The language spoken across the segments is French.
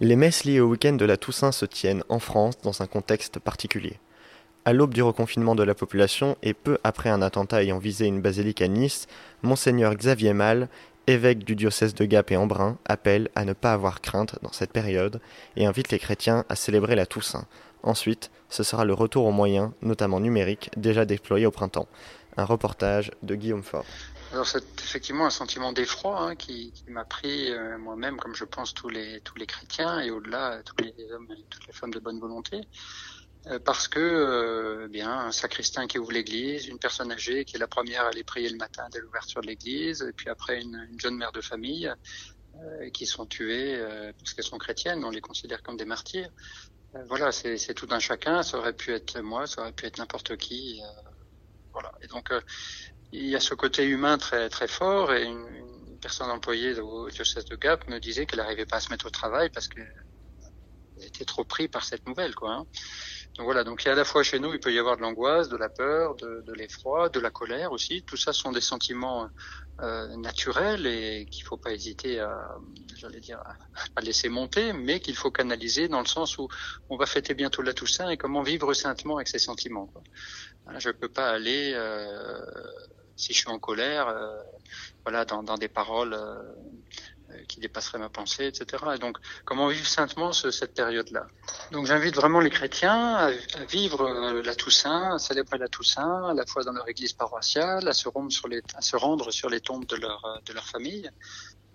Les messes liées au week-end de la Toussaint se tiennent en France dans un contexte particulier. À l'aube du reconfinement de la population et peu après un attentat ayant visé une basilique à Nice, Monseigneur Xavier Mal, évêque du diocèse de Gap et Embrun, appelle à ne pas avoir crainte dans cette période et invite les chrétiens à célébrer la Toussaint. Ensuite, ce sera le retour aux moyens, notamment numériques, déjà déployés au printemps. Un reportage de Guillaume Faure. Alors c'est effectivement un sentiment d'effroi hein, qui, m'a pris euh, moi-même, comme je pense tous les tous les chrétiens et au-delà tous les hommes et toutes les femmes de bonne volonté, euh, parce que euh, bien un sacristain qui ouvre l'église, une personne âgée qui est la première à aller prier le matin dès l'ouverture de l'église, et puis après une, une jeune mère de famille qui sont tuées parce qu'elles sont chrétiennes, on les considère comme des martyrs. voilà, c'est tout un chacun. Ça aurait pu être moi, ça aurait pu être n'importe qui. voilà. Et donc il y a ce côté humain très très fort et une, personne employée au diocèse de Gap me disait qu'elle n'arrivait pas à se mettre au travail parce qu'elle était trop pris par cette nouvelle quoi. Hein. Donc voilà, donc il y a à la fois chez nous, il peut y avoir de l'angoisse, de la peur, de, de l'effroi, de la colère aussi. Tout ça sont des sentiments euh, naturels et qu'il faut pas hésiter à, j'allais dire, à laisser monter, mais qu'il faut canaliser dans le sens où on va fêter bientôt la Toussaint et comment vivre saintement avec ces sentiments. Quoi. Je peux pas aller euh, si je suis en colère, euh, voilà, dans, des paroles euh, euh, qui dépasseraient ma pensée, etc. Et donc, comment vivre saintement ce, cette période-là? Donc, j'invite vraiment les chrétiens à, vivre la Toussaint, à célébrer la Toussaint, à la fois dans leur église paroissiale, à se rendre sur les, à se rendre sur les tombes de leur famille,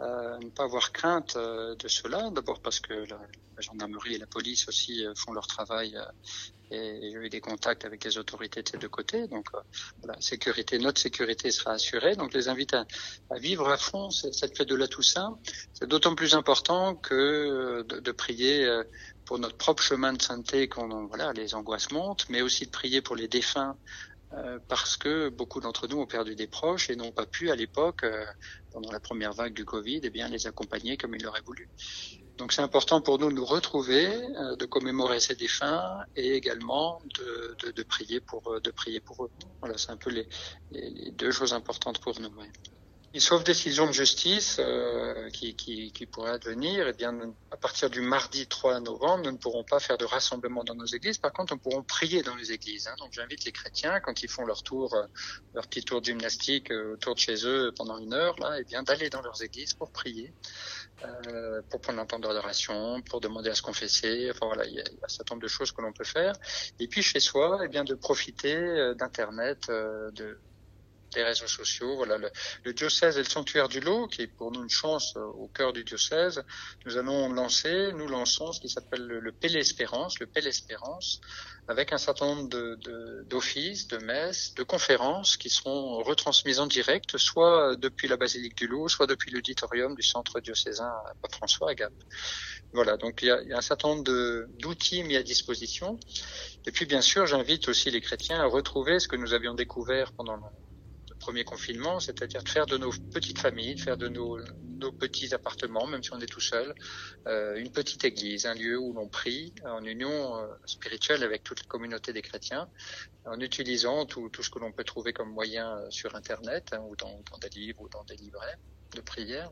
euh, ne pas avoir crainte de cela. D'abord parce que la, la, gendarmerie et la police aussi font leur travail et j'ai eu des contacts avec les autorités de ces deux côtés. Donc, euh, voilà, sécurité, notre sécurité sera assurée. Donc, les invite à, à vivre à fond cette fête de la Toussaint. C'est d'autant plus important que euh, de, de, prier euh, pour notre propre chemin de sainteté quand voilà, les angoisses montent, mais aussi de prier pour les défunts euh, parce que beaucoup d'entre nous ont perdu des proches et n'ont pas pu à l'époque, euh, pendant la première vague du Covid, eh bien les accompagner comme ils l'auraient voulu. Donc c'est important pour nous de nous retrouver, euh, de commémorer ces défunts et également de, de, de, prier pour de prier pour eux. Voilà, c'est un peu les, les, les, deux choses importantes pour nous. Ouais. Et sauf décision de justice euh, qui, qui, qui, pourrait advenir, eh bien, à partir du mardi 3 novembre, nous ne pourrons pas faire de rassemblement dans nos églises. Par contre, nous pourrons prier dans les églises. Hein. Donc, j'invite les chrétiens, quand ils font leur tour, euh, leur petit tour de gymnastique euh, autour de chez eux pendant une heure, là, eh bien, d'aller dans leurs églises pour prier, euh, pour prendre un temps d'adoration, pour demander à se confesser. Enfin voilà, il y, a, un certain nombre de choses que l'on peut faire. Et puis chez soi, eh bien, de profiter euh, d'Internet, de des réseaux sociaux. Voilà, le, le, diocèse et le sanctuaire du lot, qui est pour nous une chance euh, au cœur du diocèse. Nous allons lancer, nous lançons ce qui s'appelle le, le Espérance, le Pelle Espérance, avec un certain nombre d'offices, de, de, de, messes, de conférences qui seront retransmises en direct, soit depuis la basilique du Lot, soit depuis l'auditorium du centre diocésain Pape François à Gap. Voilà, donc il y a, il y a un certain nombre d'outils mis à disposition. Et puis bien sûr, j'invite aussi les chrétiens à retrouver ce que nous avions découvert pendant premier confinement, c'est-à-dire de faire de nos petites familles, de faire de nos, petits appartements, même si on est tout seul, euh, une petite église, un lieu où l'on prie en union euh, spirituelle avec toute la communauté des chrétiens, en utilisant tout, tout ce que l'on peut trouver comme moyen euh, sur Internet hein, ou dans, dans des livres ou dans des livrets de prière.